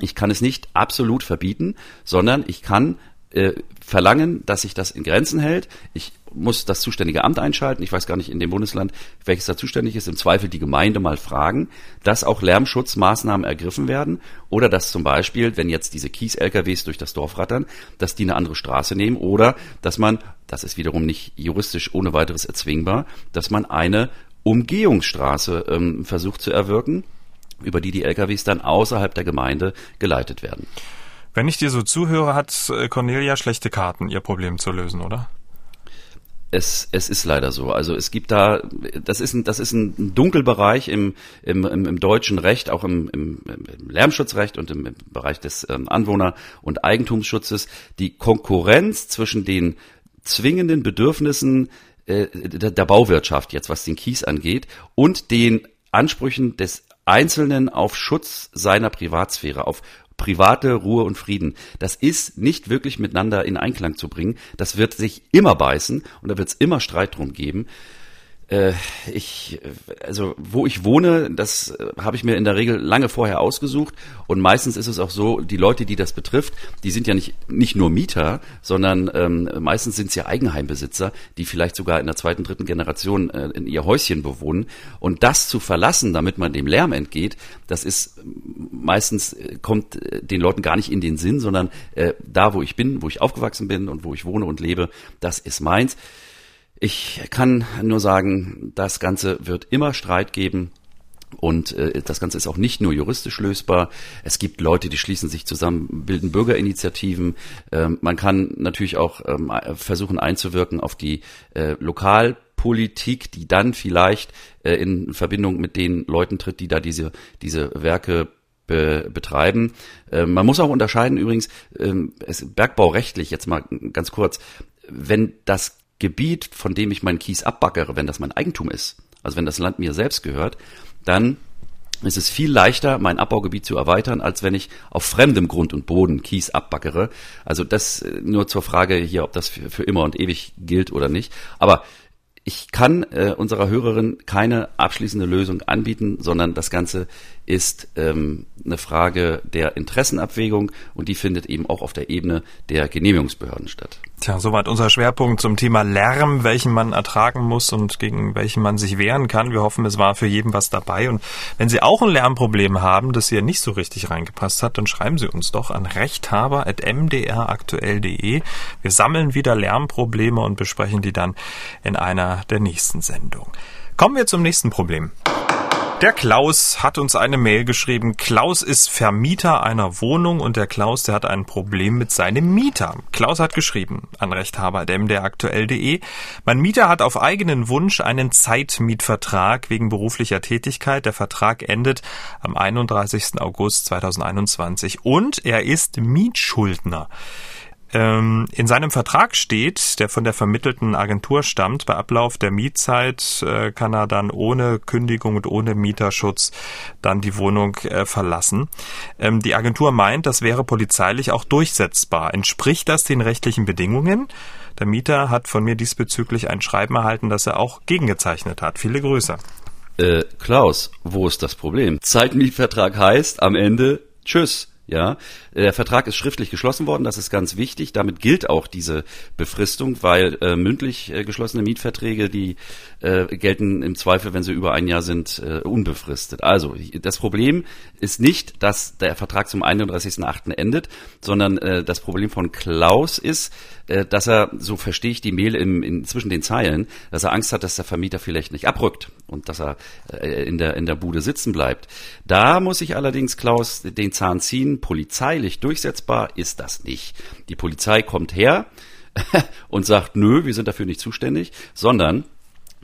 ich kann es nicht absolut verbieten, sondern ich kann äh, verlangen, dass sich das in Grenzen hält. Ich muss das zuständige Amt einschalten. Ich weiß gar nicht in dem Bundesland, welches da zuständig ist. Im Zweifel die Gemeinde mal fragen, dass auch Lärmschutzmaßnahmen ergriffen werden oder dass zum Beispiel, wenn jetzt diese Kies-LKWs durch das Dorf rattern, dass die eine andere Straße nehmen oder dass man, das ist wiederum nicht juristisch ohne weiteres erzwingbar, dass man eine Umgehungsstraße ähm, versucht zu erwirken, über die die LKWs dann außerhalb der Gemeinde geleitet werden. Wenn ich dir so zuhöre, hat äh, Cornelia schlechte Karten, ihr Problem zu lösen, oder? Es, es ist leider so. Also es gibt da, das ist ein, das ist ein Dunkelbereich im, im, im, im deutschen Recht, auch im, im, im Lärmschutzrecht und im, im Bereich des ähm, Anwohner- und Eigentumsschutzes. Die Konkurrenz zwischen den zwingenden Bedürfnissen äh, der, der Bauwirtschaft, jetzt was den Kies angeht, und den Ansprüchen des Einzelnen auf Schutz seiner Privatsphäre, auf private Ruhe und Frieden. Das ist nicht wirklich miteinander in Einklang zu bringen. Das wird sich immer beißen und da wird es immer Streit drum geben ich, also wo ich wohne, das äh, habe ich mir in der Regel lange vorher ausgesucht und meistens ist es auch so, die Leute, die das betrifft, die sind ja nicht nicht nur Mieter, sondern ähm, meistens sind es ja Eigenheimbesitzer, die vielleicht sogar in der zweiten, dritten Generation äh, in ihr Häuschen bewohnen und das zu verlassen, damit man dem Lärm entgeht, das ist meistens äh, kommt äh, den Leuten gar nicht in den Sinn, sondern äh, da, wo ich bin, wo ich aufgewachsen bin und wo ich wohne und lebe, das ist meins. Ich kann nur sagen, das Ganze wird immer Streit geben. Und äh, das Ganze ist auch nicht nur juristisch lösbar. Es gibt Leute, die schließen sich zusammen, bilden Bürgerinitiativen. Ähm, man kann natürlich auch ähm, versuchen einzuwirken auf die äh, Lokalpolitik, die dann vielleicht äh, in Verbindung mit den Leuten tritt, die da diese, diese Werke be betreiben. Ähm, man muss auch unterscheiden übrigens, ähm, es, bergbaurechtlich jetzt mal ganz kurz, wenn das Gebiet, von dem ich meinen Kies abbaggere, wenn das mein Eigentum ist, also wenn das Land mir selbst gehört, dann ist es viel leichter, mein Abbaugebiet zu erweitern, als wenn ich auf fremdem Grund und Boden Kies abbaggere. Also das äh, nur zur Frage hier, ob das für, für immer und ewig gilt oder nicht. Aber ich kann äh, unserer Hörerin keine abschließende Lösung anbieten, sondern das Ganze ist ähm, eine Frage der Interessenabwägung und die findet eben auch auf der Ebene der Genehmigungsbehörden statt. Tja, soweit unser Schwerpunkt zum Thema Lärm, welchen man ertragen muss und gegen welchen man sich wehren kann. Wir hoffen, es war für jeden was dabei. Und wenn Sie auch ein Lärmproblem haben, das hier nicht so richtig reingepasst hat, dann schreiben Sie uns doch an rechthaber.mdraktuell.de. Wir sammeln wieder Lärmprobleme und besprechen die dann in einer der nächsten Sendungen. Kommen wir zum nächsten Problem. Der Klaus hat uns eine Mail geschrieben. Klaus ist Vermieter einer Wohnung und der Klaus, der hat ein Problem mit seinem Mieter. Klaus hat geschrieben an rechthaber.mdraktuell.de. Mein Mieter hat auf eigenen Wunsch einen Zeitmietvertrag wegen beruflicher Tätigkeit. Der Vertrag endet am 31. August 2021 und er ist Mietschuldner. Ähm, in seinem Vertrag steht, der von der vermittelten Agentur stammt, bei Ablauf der Mietzeit äh, kann er dann ohne Kündigung und ohne Mieterschutz dann die Wohnung äh, verlassen. Ähm, die Agentur meint, das wäre polizeilich auch durchsetzbar. Entspricht das den rechtlichen Bedingungen? Der Mieter hat von mir diesbezüglich ein Schreiben erhalten, das er auch gegengezeichnet hat. Viele Grüße. Äh, Klaus, wo ist das Problem? Zeitmietvertrag heißt am Ende Tschüss. Ja, der Vertrag ist schriftlich geschlossen worden, das ist ganz wichtig. Damit gilt auch diese Befristung, weil äh, mündlich äh, geschlossene Mietverträge, die äh, gelten im Zweifel, wenn sie über ein Jahr sind, äh, unbefristet. Also das Problem ist nicht, dass der Vertrag zum 31.8. endet, sondern äh, das Problem von Klaus ist, äh, dass er, so verstehe ich die Mail im, in, zwischen den Zeilen, dass er Angst hat, dass der Vermieter vielleicht nicht abrückt und dass er äh, in, der, in der Bude sitzen bleibt. Da muss ich allerdings Klaus den Zahn ziehen polizeilich durchsetzbar ist das nicht. Die Polizei kommt her und sagt, nö, wir sind dafür nicht zuständig, sondern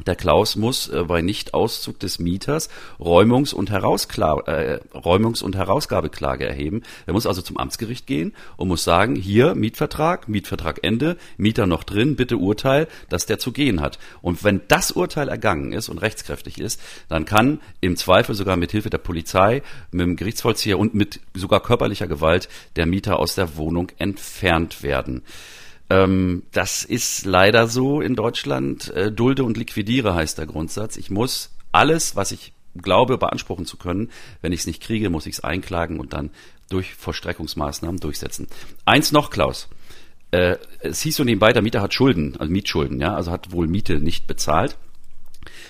der Klaus muss äh, bei Nichtauszug des Mieters Räumungs- und, Herauskla äh, Räumungs und Herausgabeklage erheben. Er muss also zum Amtsgericht gehen und muss sagen, hier Mietvertrag, Mietvertrag Ende, Mieter noch drin, bitte Urteil, dass der zu gehen hat. Und wenn das Urteil ergangen ist und rechtskräftig ist, dann kann im Zweifel sogar mit Hilfe der Polizei, mit dem Gerichtsvollzieher und mit sogar körperlicher Gewalt der Mieter aus der Wohnung entfernt werden. Ähm, das ist leider so in Deutschland. Äh, dulde und liquidiere heißt der Grundsatz. Ich muss alles, was ich glaube, beanspruchen zu können. Wenn ich es nicht kriege, muss ich es einklagen und dann durch Vollstreckungsmaßnahmen durchsetzen. Eins noch, Klaus. Äh, es hieß so nebenbei, der Mieter hat Schulden, also Mietschulden, ja, also hat wohl Miete nicht bezahlt.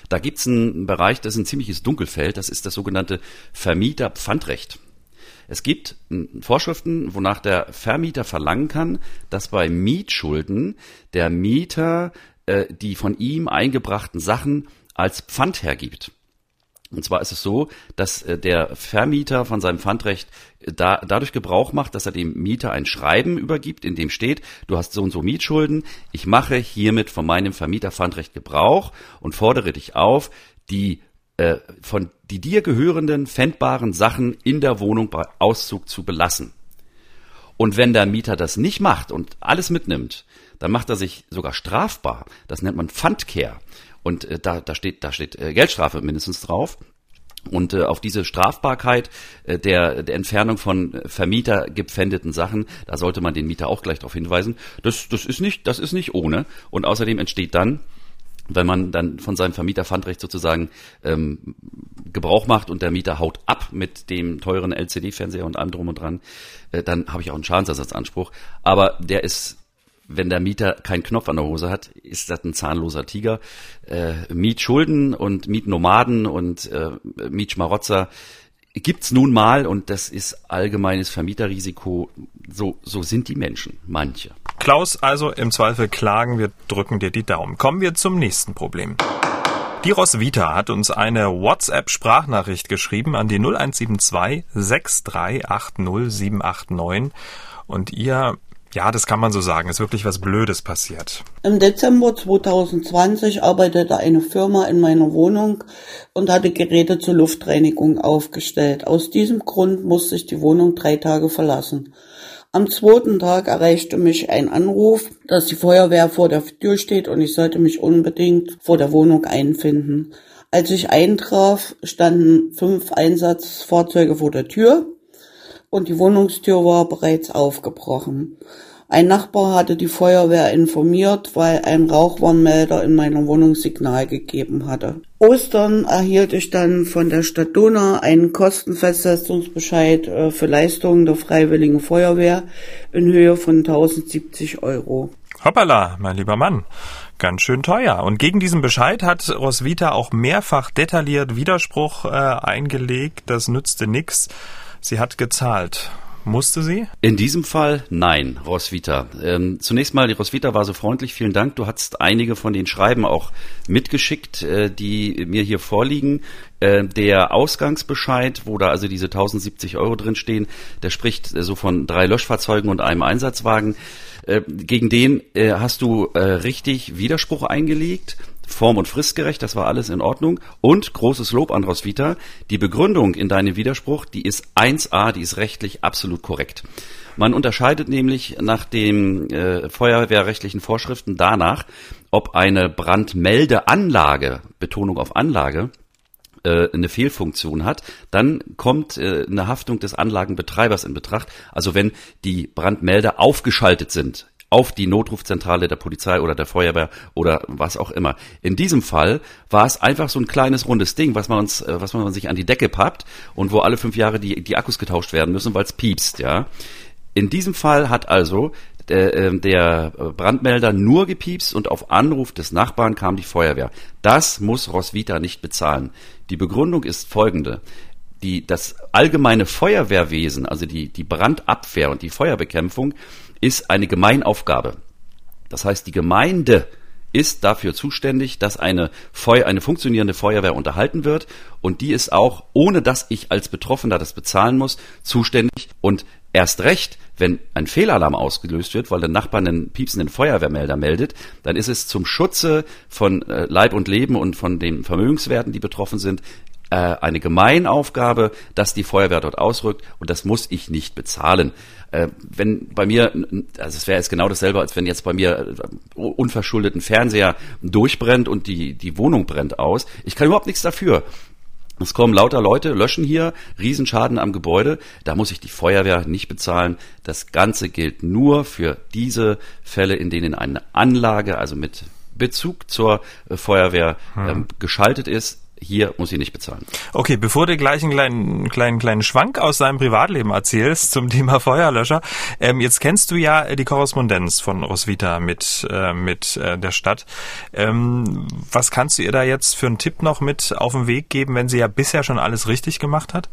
Da gibt's einen Bereich, das ist ein ziemliches Dunkelfeld, das ist das sogenannte Vermieterpfandrecht. Es gibt Vorschriften, wonach der Vermieter verlangen kann, dass bei Mietschulden der Mieter äh, die von ihm eingebrachten Sachen als Pfand hergibt. Und zwar ist es so, dass äh, der Vermieter von seinem Pfandrecht äh, da, dadurch Gebrauch macht, dass er dem Mieter ein Schreiben übergibt, in dem steht, du hast so und so Mietschulden, ich mache hiermit von meinem Vermieter Pfandrecht Gebrauch und fordere dich auf, die äh, von die dir gehörenden fändbaren Sachen in der Wohnung bei Auszug zu belassen. Und wenn der Mieter das nicht macht und alles mitnimmt, dann macht er sich sogar strafbar. Das nennt man Pfandkehr. Und äh, da, da steht, da steht äh, Geldstrafe mindestens drauf. Und äh, auf diese Strafbarkeit äh, der, der Entfernung von Vermieter gepfändeten Sachen, da sollte man den Mieter auch gleich darauf hinweisen. Das, das ist nicht, das ist nicht ohne. Und außerdem entsteht dann wenn man dann von seinem Vermieterpfandrecht sozusagen ähm, Gebrauch macht und der Mieter haut ab mit dem teuren LCD-Fernseher und allem drum und dran, äh, dann habe ich auch einen Schadensersatzanspruch. Aber der ist, wenn der Mieter keinen Knopf an der Hose hat, ist das ein zahnloser Tiger. Äh, Mietschulden und Mietnomaden und äh, Mietschmarotzer gibt's nun mal und das ist allgemeines Vermieterrisiko. So, so sind die Menschen, manche. Klaus, also im Zweifel klagen, wir drücken dir die Daumen. Kommen wir zum nächsten Problem. Die Roswitha hat uns eine WhatsApp-Sprachnachricht geschrieben an die 0172 6380 789 und ihr ja, das kann man so sagen. Ist wirklich was Blödes passiert. Im Dezember 2020 arbeitete eine Firma in meiner Wohnung und hatte Geräte zur Luftreinigung aufgestellt. Aus diesem Grund musste ich die Wohnung drei Tage verlassen. Am zweiten Tag erreichte mich ein Anruf, dass die Feuerwehr vor der Tür steht und ich sollte mich unbedingt vor der Wohnung einfinden. Als ich eintraf, standen fünf Einsatzfahrzeuge vor der Tür und die Wohnungstür war bereits aufgebrochen. Ein Nachbar hatte die Feuerwehr informiert, weil ein Rauchwarnmelder in meiner Wohnung Signal gegeben hatte. Ostern erhielt ich dann von der Stadt Donau einen Kostenfestsetzungsbescheid äh, für Leistungen der Freiwilligen Feuerwehr in Höhe von 1070 Euro. Hoppala, mein lieber Mann. Ganz schön teuer. Und gegen diesen Bescheid hat Roswitha auch mehrfach detailliert Widerspruch äh, eingelegt. Das nützte nix. Sie hat gezahlt. Musste sie? In diesem Fall nein, Roswitha. Ähm, zunächst mal, die Roswitha war so freundlich, vielen Dank. Du hast einige von den Schreiben auch mitgeschickt, äh, die mir hier vorliegen. Äh, der Ausgangsbescheid, wo da also diese 1070 Euro drin stehen, der spricht äh, so von drei Löschfahrzeugen und einem Einsatzwagen. Äh, gegen den äh, hast du äh, richtig Widerspruch eingelegt form- und fristgerecht, das war alles in Ordnung. Und großes Lob an Roswitha, die Begründung in deinem Widerspruch, die ist 1a, die ist rechtlich absolut korrekt. Man unterscheidet nämlich nach den äh, feuerwehrrechtlichen Vorschriften danach, ob eine Brandmeldeanlage, Betonung auf Anlage, äh, eine Fehlfunktion hat, dann kommt äh, eine Haftung des Anlagenbetreibers in Betracht. Also wenn die Brandmelder aufgeschaltet sind auf die Notrufzentrale der Polizei oder der Feuerwehr oder was auch immer. In diesem Fall war es einfach so ein kleines rundes Ding, was man uns, äh, was man sich an die Decke pappt und wo alle fünf Jahre die, die Akkus getauscht werden müssen, weil es piepst, ja. In diesem Fall hat also der, äh, der Brandmelder nur gepiepst und auf Anruf des Nachbarn kam die Feuerwehr. Das muss Roswitha nicht bezahlen. Die Begründung ist folgende. Die, das allgemeine Feuerwehrwesen, also die, die Brandabwehr und die Feuerbekämpfung, ist eine Gemeinaufgabe. Das heißt, die Gemeinde ist dafür zuständig, dass eine, Feu eine funktionierende Feuerwehr unterhalten wird und die ist auch, ohne dass ich als Betroffener das bezahlen muss, zuständig und erst recht, wenn ein Fehlalarm ausgelöst wird, weil der Nachbar einen piepsenden Feuerwehrmelder meldet, dann ist es zum Schutze von äh, Leib und Leben und von den Vermögenswerten, die betroffen sind, äh, eine Gemeinaufgabe, dass die Feuerwehr dort ausrückt und das muss ich nicht bezahlen. Äh, wenn bei mir, also es wäre jetzt genau dasselbe, als wenn jetzt bei mir äh, unverschuldeten Fernseher durchbrennt und die, die Wohnung brennt aus. Ich kann überhaupt nichts dafür. Es kommen lauter Leute, löschen hier, Riesenschaden am Gebäude. Da muss ich die Feuerwehr nicht bezahlen. Das Ganze gilt nur für diese Fälle, in denen eine Anlage, also mit Bezug zur äh, Feuerwehr, hm. ähm, geschaltet ist hier muss ich nicht bezahlen. Okay, bevor du gleich einen kleinen, kleinen, kleinen Schwank aus deinem Privatleben erzählst zum Thema Feuerlöscher, ähm, jetzt kennst du ja die Korrespondenz von Roswitha mit, äh, mit äh, der Stadt. Ähm, was kannst du ihr da jetzt für einen Tipp noch mit auf den Weg geben, wenn sie ja bisher schon alles richtig gemacht hat?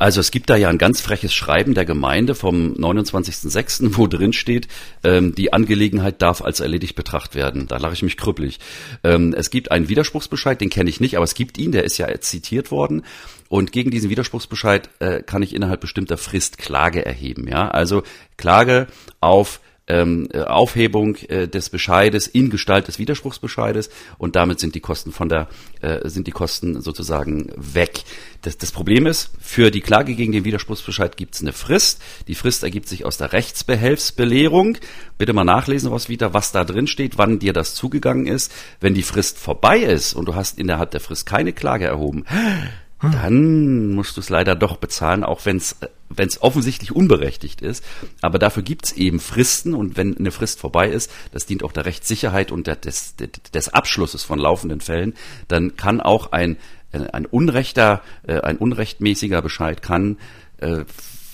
Also es gibt da ja ein ganz freches Schreiben der Gemeinde vom 29.06., wo drin steht, ähm, die Angelegenheit darf als erledigt betrachtet werden. Da lache ich mich krüppelig. Ähm, es gibt einen Widerspruchsbescheid, den kenne ich nicht, aber es gibt ihn, der ist ja zitiert worden. Und gegen diesen Widerspruchsbescheid äh, kann ich innerhalb bestimmter Frist Klage erheben. Ja, also Klage auf ähm, äh, Aufhebung äh, des Bescheides in Gestalt des Widerspruchsbescheides und damit sind die Kosten von der äh, sind die Kosten sozusagen weg. Das, das Problem ist, für die Klage gegen den Widerspruchsbescheid gibt es eine Frist. Die Frist ergibt sich aus der Rechtsbehelfsbelehrung. Bitte mal nachlesen, was wieder, was da drin steht, wann dir das zugegangen ist. Wenn die Frist vorbei ist und du hast innerhalb der Frist keine Klage erhoben, dann musst du es leider doch bezahlen, auch wenn es wenn es offensichtlich unberechtigt ist. Aber dafür gibt es eben Fristen und wenn eine Frist vorbei ist, das dient auch der Rechtssicherheit und der, des, des Abschlusses von laufenden Fällen, dann kann auch ein, ein unrechter, äh, ein unrechtmäßiger Bescheid kann äh,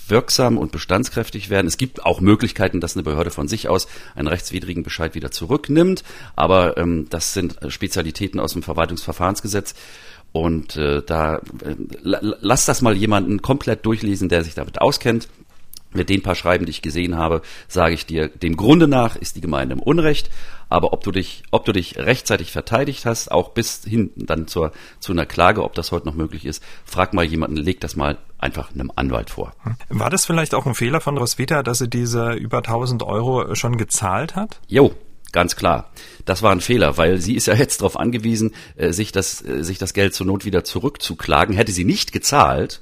wirksam und bestandskräftig werden. Es gibt auch Möglichkeiten, dass eine Behörde von sich aus einen rechtswidrigen Bescheid wieder zurücknimmt, aber ähm, das sind Spezialitäten aus dem Verwaltungsverfahrensgesetz. Und äh, da äh, lass das mal jemanden komplett durchlesen, der sich damit auskennt. Mit den paar Schreiben, die ich gesehen habe, sage ich dir, dem Grunde nach ist die Gemeinde im Unrecht. Aber ob du dich, ob du dich rechtzeitig verteidigt hast, auch bis hin dann zur, zu einer Klage, ob das heute noch möglich ist, frag mal jemanden, leg das mal einfach einem Anwalt vor. War das vielleicht auch ein Fehler von Roswitha, dass sie diese über 1000 Euro schon gezahlt hat? Jo, Ganz klar. Das war ein Fehler, weil sie ist ja jetzt darauf angewiesen, äh, sich das, äh, sich das Geld zur Not wieder zurückzuklagen. Hätte sie nicht gezahlt,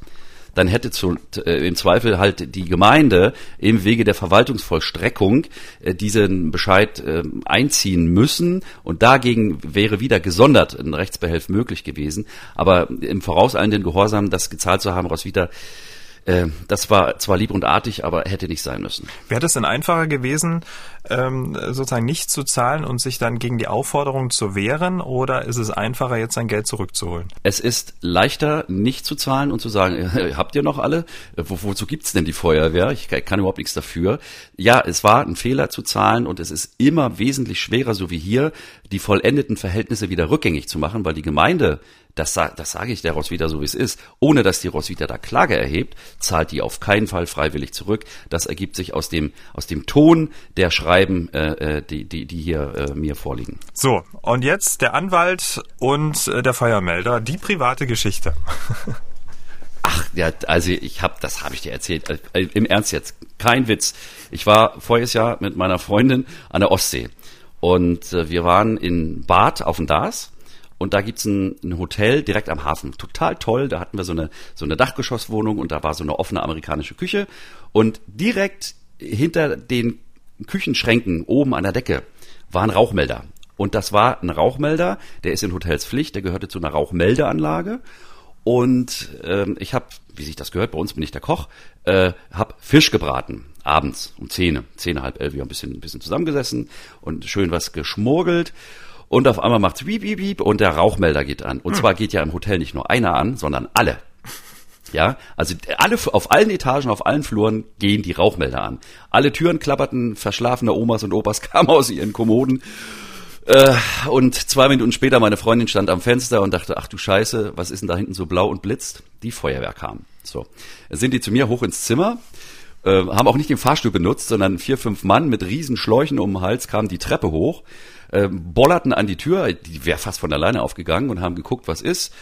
dann hätte zu, äh, im Zweifel halt die Gemeinde im Wege der Verwaltungsvollstreckung diesen Bescheid einziehen müssen und dagegen wäre wieder gesondert ein Rechtsbehelf möglich gewesen. Aber im vorauseilenden Gehorsam, das gezahlt zu haben, Roswitha, Äh, das war zwar lieb und artig, aber hätte nicht sein müssen. Wäre das denn einfacher gewesen, ähm, sozusagen nicht zu zahlen und sich dann gegen die Aufforderung zu wehren oder ist es einfacher, jetzt sein Geld zurückzuholen? Es ist leichter, nicht zu zahlen und zu sagen, habt ihr noch alle? Äh, wo, wozu gibt's denn die Feuerwehr? Ich kann überhaupt nichts dafür. Ja, es war ein Fehler zu zahlen und es ist immer wesentlich schwerer, so wie hier, die vollendeten Verhältnisse wieder rückgängig zu machen, weil die Gemeinde das, das sage ich der Roswitha so wie es ist, ohne dass die Roswitha da Klage erhebt, zahlt die auf keinen Fall freiwillig zurück. Das ergibt sich aus dem, aus dem Ton der Schreiben, äh, äh die, die, die hier äh, mir vorliegen. So, und jetzt der Anwalt und äh, der Feuermelder, die private Geschichte. Ach, ja, also ich habe, das habe ich dir erzählt. Äh, Im Ernst jetzt, kein Witz. Ich war voriges Jahr mit meiner Freundin an der Ostsee und äh, wir waren in Bad auf dem Dars und da gibt's ein, ein Hotel direkt am Hafen. Total toll. Da hatten wir so eine, so eine Dachgeschosswohnung und da war so eine offene amerikanische Küche. Und direkt hinter den Küchenschränken oben an der Decke war ein Rauchmelder. Und das war ein Rauchmelder, der ist in Hotels Pflicht, der gehörte zu einer Rauchmeldeanlage. Und ähm, ich habe, wie sich das gehört, bei uns bin ich der Koch, äh, habe Fisch gebraten abends um zehn, zehn halb elf, wir haben ein bisschen, ein bisschen zusammengesessen und schön was geschmurgelt und auf einmal macht's wiep, wiep, wiep und der Rauchmelder geht an. Und hm. zwar geht ja im Hotel nicht nur einer an, sondern alle. Ja, also alle auf allen Etagen, auf allen Fluren gehen die Rauchmelder an. Alle Türen klapperten, verschlafene Omas und Opas kamen aus ihren Kommoden. Äh, und zwei Minuten später meine Freundin stand am Fenster und dachte, ach du Scheiße, was ist denn da hinten so blau und blitzt? Die Feuerwehr kam. So, sind die zu mir hoch ins Zimmer, äh, haben auch nicht den Fahrstuhl benutzt, sondern vier, fünf Mann mit riesen Schläuchen um den Hals kamen die Treppe hoch äh, bollerten an die Tür, die wäre fast von alleine aufgegangen und haben geguckt, was ist.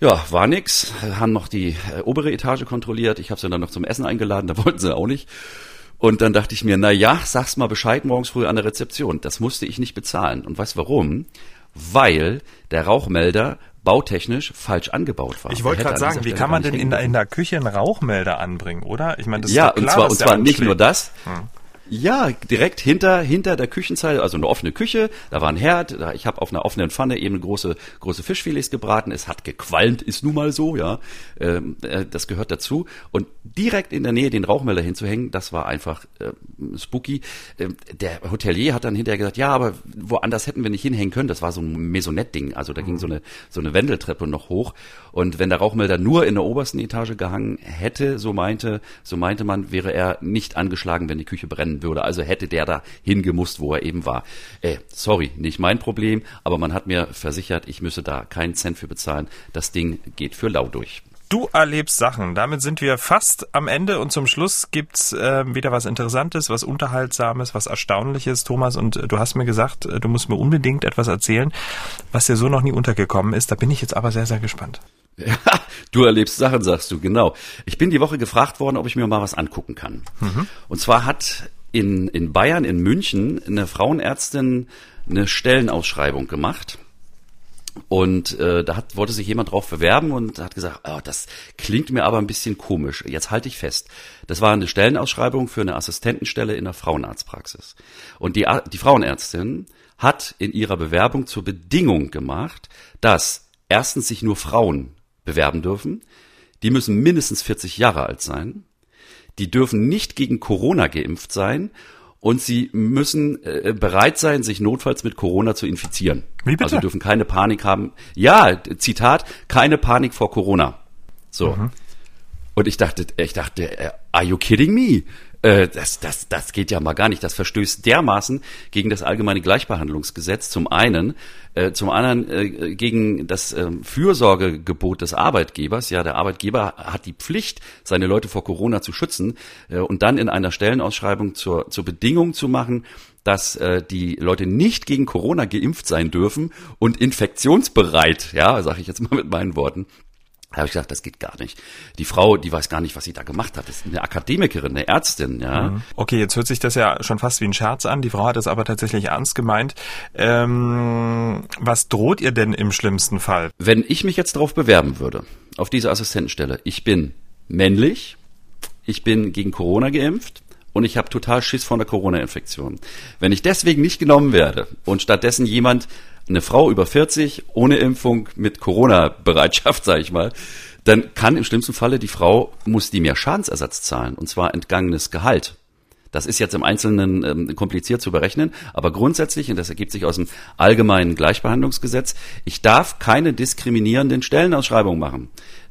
Ja, war nix, haben noch die äh, obere Etage kontrolliert. Ich habe sie dann noch zum Essen eingeladen, da wollten sie auch nicht. Und dann dachte ich mir, na ja, sag's mal Bescheid morgens früh an der Rezeption. Das musste ich nicht bezahlen. Und weißt warum? Weil der Rauchmelder bautechnisch falsch angebaut war. Ich wollte gerade sagen, wie kann man denn in, in, der Küche einen Rauchmelder anbringen, oder? Ich meine, das ist ja, klar, und zwar, und zwar nicht nur das. Hm. Ja, direkt hinter hinter der Küchenzeile, also eine offene Küche, da war ein Herd, da, ich habe auf einer offenen Pfanne eben große große Fischfilets gebraten, es hat gequalmt, ist nun mal so, ja, ähm, äh, das gehört dazu. Und direkt in der Nähe den Rauchmelder hinzuhängen, das war einfach äh, spooky. Ähm, der Hotelier hat dann hinterher gesagt, ja, aber woanders hätten wir nicht hinhängen können, das war so ein Maisonette-Ding, also da mhm. ging so eine so eine Wendeltreppe noch hoch. Und wenn der Rauchmelder nur in der obersten Etage gehangen hätte, so meinte so meinte man, wäre er nicht angeschlagen, wenn die Küche brennen würde. Also hätte der da hingemusst, wo er eben war. Äh, sorry, nicht mein Problem, aber man hat mir versichert, ich müsse da keinen Cent für bezahlen. Das Ding geht für lau durch. Du erlebst Sachen. Damit sind wir fast am Ende und zum Schluss gibt's äh, wieder was Interessantes, was Unterhaltsames, was Erstaunliches, Thomas. Und äh, du hast mir gesagt, äh, du musst mir unbedingt etwas erzählen, was dir so noch nie untergekommen ist. Da bin ich jetzt aber sehr, sehr gespannt. Ja, du erlebst Sachen, sagst du, genau. Ich bin die Woche gefragt worden, ob ich mir mal was angucken kann. Mhm. Und zwar hat in, in Bayern, in München, eine Frauenärztin eine Stellenausschreibung gemacht. Und äh, da hat, wollte sich jemand drauf bewerben und hat gesagt, oh, das klingt mir aber ein bisschen komisch. Jetzt halte ich fest. Das war eine Stellenausschreibung für eine Assistentenstelle in der Frauenarztpraxis. Und die, die Frauenärztin hat in ihrer Bewerbung zur Bedingung gemacht, dass erstens sich nur Frauen bewerben dürfen. Die müssen mindestens 40 Jahre alt sein die dürfen nicht gegen Corona geimpft sein und sie müssen äh, bereit sein, sich notfalls mit Corona zu infizieren. Wie bitte? Also dürfen keine Panik haben. Ja, Zitat, keine Panik vor Corona. So. Mhm. Und ich dachte, ich dachte, äh, are you kidding me? Äh, das, das, das geht ja mal gar nicht. Das verstößt dermaßen gegen das allgemeine Gleichbehandlungsgesetz zum einen, äh, zum anderen äh, gegen das äh, Fürsorgegebot des Arbeitgebers. Ja, der Arbeitgeber hat die Pflicht, seine Leute vor Corona zu schützen äh, und dann in einer Stellenausschreibung zur, zur Bedingung zu machen, dass äh, die Leute nicht gegen Corona geimpft sein dürfen und infektionsbereit, ja, sage ich jetzt mal mit meinen Worten, da habe ich gesagt, das geht gar nicht. Die Frau, die weiß gar nicht, was sie da gemacht hat. Das ist eine Akademikerin, eine Ärztin, ja. Mhm. Okay, jetzt hört sich das ja schon fast wie ein Scherz an. Die Frau hat es aber tatsächlich ernst gemeint. Ähm, was droht ihr denn im schlimmsten Fall? Wenn ich mich jetzt darauf bewerben würde, auf diese Assistentenstelle, ich bin männlich, ich bin gegen Corona geimpft, und ich habe total Schiss vor einer Corona-Infektion. Wenn ich deswegen nicht genommen werde und stattdessen jemand eine Frau über 40 ohne Impfung mit Corona-Bereitschaft, sage ich mal, dann kann im schlimmsten Falle die Frau, muss die mehr Schadensersatz zahlen, und zwar entgangenes Gehalt. Das ist jetzt im Einzelnen ähm, kompliziert zu berechnen, aber grundsätzlich, und das ergibt sich aus dem allgemeinen Gleichbehandlungsgesetz, ich darf keine diskriminierenden Stellenausschreibungen machen.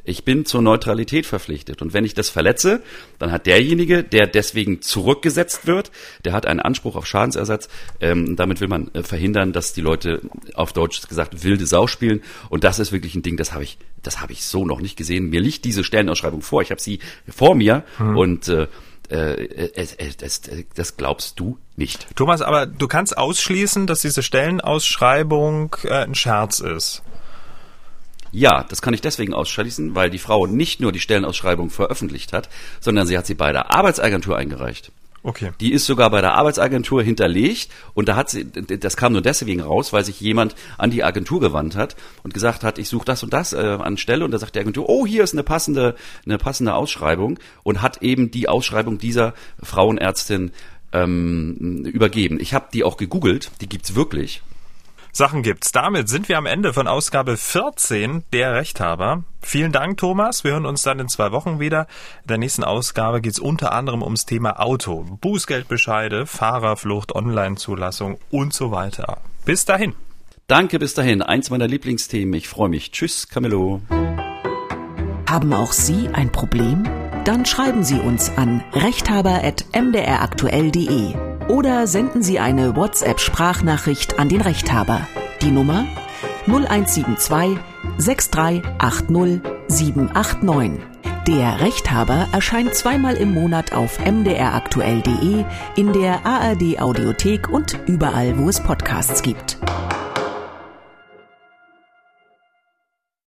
Ich bin zur Neutralität verpflichtet. Und wenn ich das verletze, dann hat derjenige, der deswegen zurückgesetzt wird, der hat einen Anspruch auf Schadensersatz. Ähm, damit will man äh, verhindern, dass die Leute auf Deutsch gesagt wilde Sau spielen. Und das ist wirklich ein Ding, das habe ich, das habe ich so noch nicht gesehen. Mir liegt diese Stellenausschreibung vor. Ich habe sie vor mir hm. und äh, äh, das, das glaubst du nicht. Thomas, aber du kannst ausschließen, dass diese Stellenausschreibung äh, ein Scherz ist. Ja, das kann ich deswegen ausschließen, weil die Frau nicht nur die Stellenausschreibung veröffentlicht hat, sondern sie hat sie bei der Arbeitsagentur eingereicht. Okay. Die ist sogar bei der Arbeitsagentur hinterlegt und da hat sie, das kam nur deswegen raus, weil sich jemand an die Agentur gewandt hat und gesagt hat, ich suche das und das äh, an Stelle und da sagt die Agentur, oh, hier ist eine passende, eine passende Ausschreibung und hat eben die Ausschreibung dieser Frauenärztin ähm, übergeben. Ich habe die auch gegoogelt, die gibt's wirklich. Sachen gibt's. Damit sind wir am Ende von Ausgabe 14 der Rechthaber. Vielen Dank, Thomas. Wir hören uns dann in zwei Wochen wieder. In der nächsten Ausgabe geht's unter anderem ums Thema Auto, Bußgeldbescheide, Fahrerflucht, Online-Zulassung und so weiter. Bis dahin. Danke, bis dahin. Eins meiner Lieblingsthemen. Ich freue mich. Tschüss, Camillo. Haben auch Sie ein Problem? Dann schreiben Sie uns an rechthaber.mdraktuell.de oder senden Sie eine WhatsApp-Sprachnachricht an den Rechthaber. Die Nummer 0172 6380 789. Der Rechthaber erscheint zweimal im Monat auf mdraktuell.de, in der ARD Audiothek und überall, wo es Podcasts gibt.